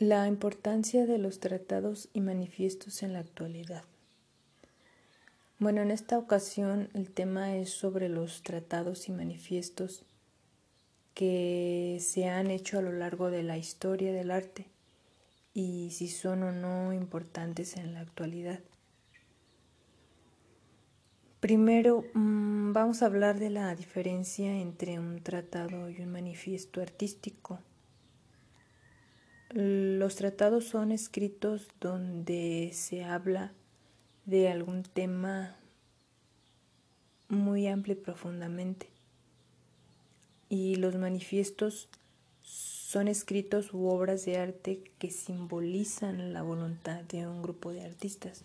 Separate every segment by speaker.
Speaker 1: La importancia de los tratados y manifiestos en la actualidad. Bueno, en esta ocasión el tema es sobre los tratados y manifiestos que se han hecho a lo largo de la historia del arte y si son o no importantes en la actualidad. Primero mm, vamos a hablar de la diferencia entre un tratado y un manifiesto artístico. Los tratados son escritos donde se habla de algún tema muy amplio y profundamente. Y los manifiestos son escritos u obras de arte que simbolizan la voluntad de un grupo de artistas.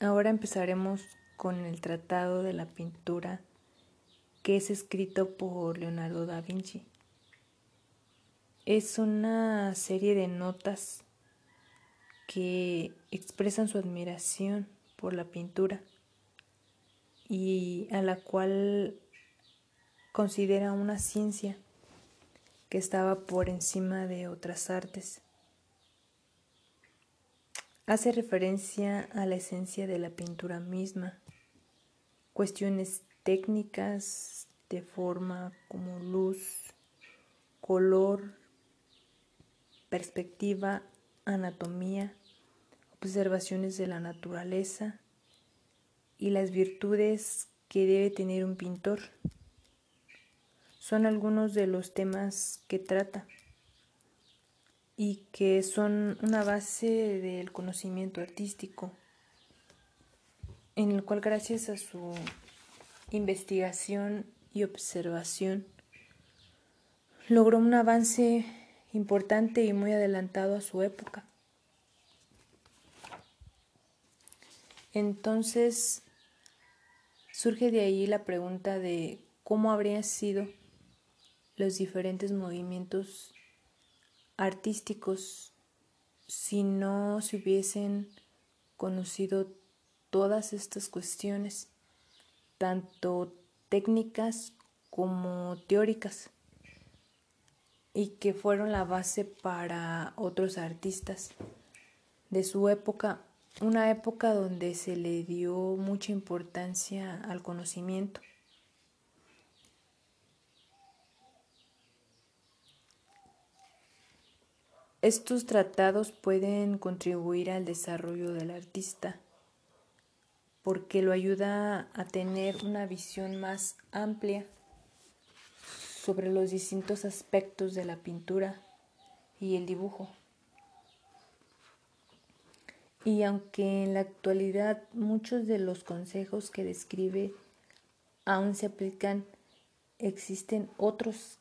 Speaker 1: Ahora empezaremos con el Tratado de la Pintura que es escrito por Leonardo da Vinci. Es una serie de notas que expresan su admiración por la pintura y a la cual considera una ciencia que estaba por encima de otras artes. Hace referencia a la esencia de la pintura misma, cuestiones técnicas de forma como luz, color, perspectiva, anatomía, observaciones de la naturaleza y las virtudes que debe tener un pintor. Son algunos de los temas que trata y que son una base del conocimiento artístico, en el cual gracias a su investigación y observación, logró un avance importante y muy adelantado a su época. Entonces surge de ahí la pregunta de cómo habrían sido los diferentes movimientos artísticos si no se hubiesen conocido todas estas cuestiones tanto técnicas como teóricas y que fueron la base para otros artistas de su época, una época donde se le dio mucha importancia al conocimiento. Estos tratados pueden contribuir al desarrollo del artista porque lo ayuda a tener una visión más amplia sobre los distintos aspectos de la pintura y el dibujo. Y aunque en la actualidad muchos de los consejos que describe aún se aplican, existen otros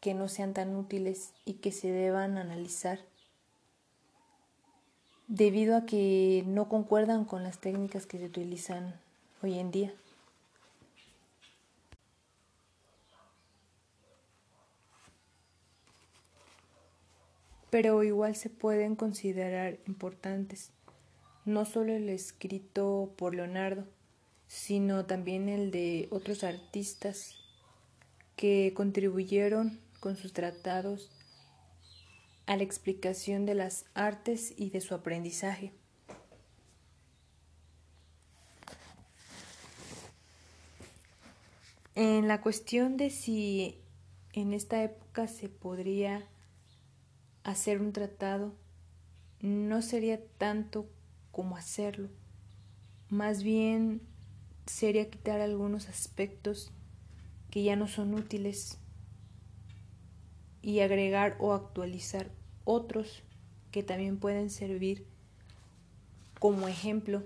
Speaker 1: que no sean tan útiles y que se deban analizar debido a que no concuerdan con las técnicas que se utilizan hoy en día. Pero igual se pueden considerar importantes, no solo el escrito por Leonardo, sino también el de otros artistas que contribuyeron con sus tratados a la explicación de las artes y de su aprendizaje. En la cuestión de si en esta época se podría hacer un tratado, no sería tanto como hacerlo, más bien sería quitar algunos aspectos que ya no son útiles y agregar o actualizar otros que también pueden servir como ejemplo.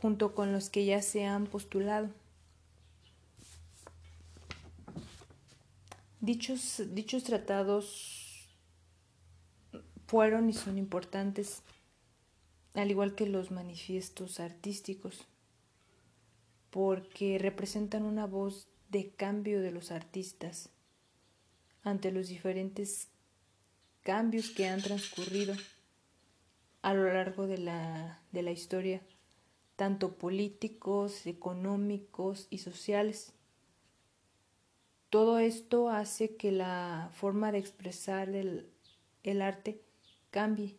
Speaker 1: junto con los que ya se han postulado. Dichos, dichos tratados fueron y son importantes, al igual que los manifiestos artísticos, porque representan una voz de cambio de los artistas ante los diferentes cambios que han transcurrido a lo largo de la, de la historia, tanto políticos, económicos y sociales. Todo esto hace que la forma de expresar el, el arte cambie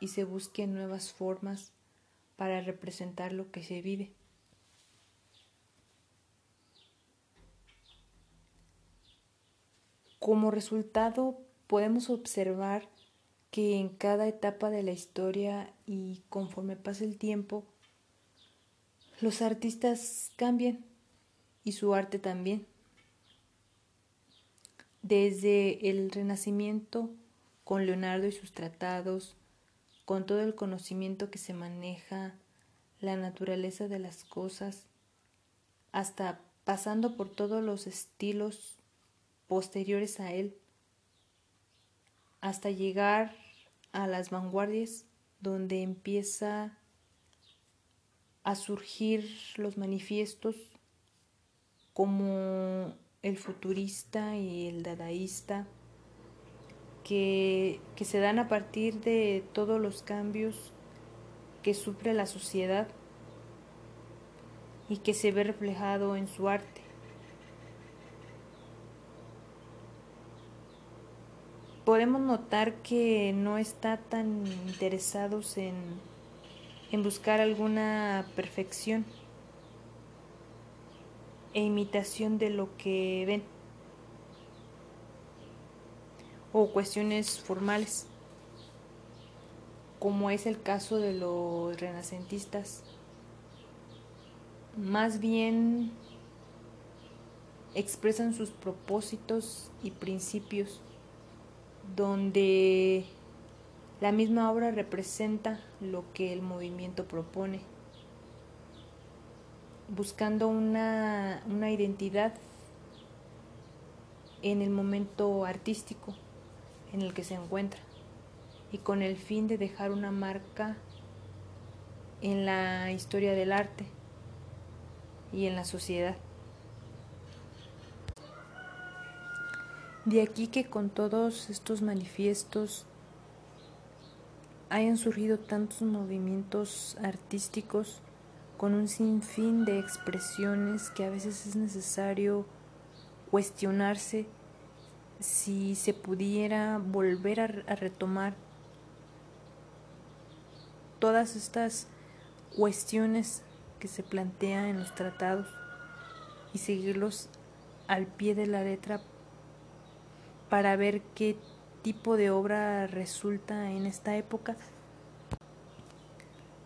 Speaker 1: y se busquen nuevas formas para representar lo que se vive. Como resultado, podemos observar que en cada etapa de la historia y conforme pasa el tiempo, los artistas cambian y su arte también. Desde el Renacimiento, con Leonardo y sus tratados, con todo el conocimiento que se maneja, la naturaleza de las cosas, hasta pasando por todos los estilos posteriores a él, hasta llegar a las vanguardias donde empieza a surgir los manifiestos como el futurista y el dadaísta que, que, se dan a partir de todos los cambios que sufre la sociedad y que se ve reflejado en su arte. Podemos notar que no está tan interesados en, en buscar alguna perfección e imitación de lo que ven o cuestiones formales como es el caso de los renacentistas. Más bien expresan sus propósitos y principios donde la misma obra representa lo que el movimiento propone, buscando una, una identidad en el momento artístico en el que se encuentra y con el fin de dejar una marca en la historia del arte y en la sociedad. De aquí que con todos estos manifiestos hayan surgido tantos movimientos artísticos con un sinfín de expresiones que a veces es necesario cuestionarse si se pudiera volver a, retomar todas estas cuestiones que se plantean en los tratados y seguirlos al pie de la letra para ver qué tipo de obra resulta en esta época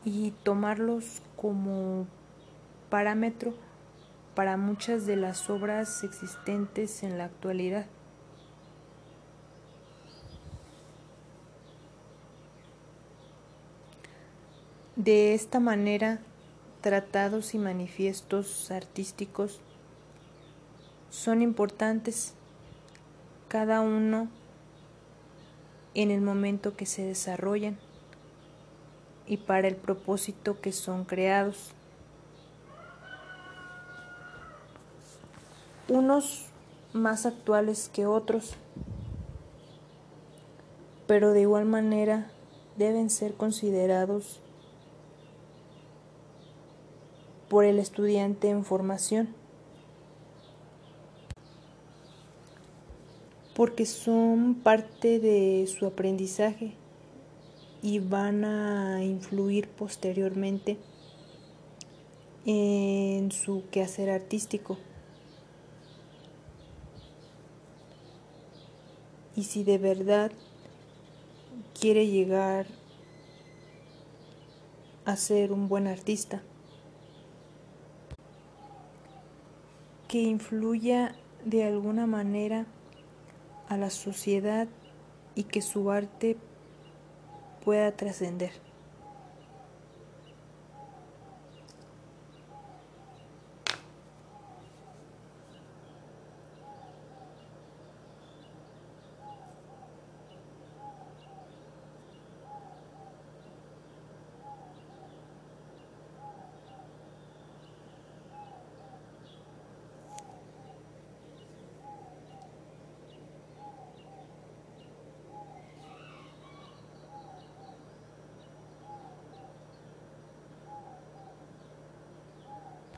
Speaker 1: y tomarlos como parámetro para muchas de las obras existentes en la actualidad. De esta manera, tratados y manifiestos artísticos son importantes cada uno en el momento que se desarrollan y para el propósito que son creados. Unos más actuales que otros, pero de igual manera deben ser considerados por el estudiante en formación. Porque son parte de su aprendizaje y van a influir posteriormente en su quehacer artístico. Y si de verdad quiere llegar a ser un buen artista, que influya de alguna manera a la sociedad y que su arte pueda trascender.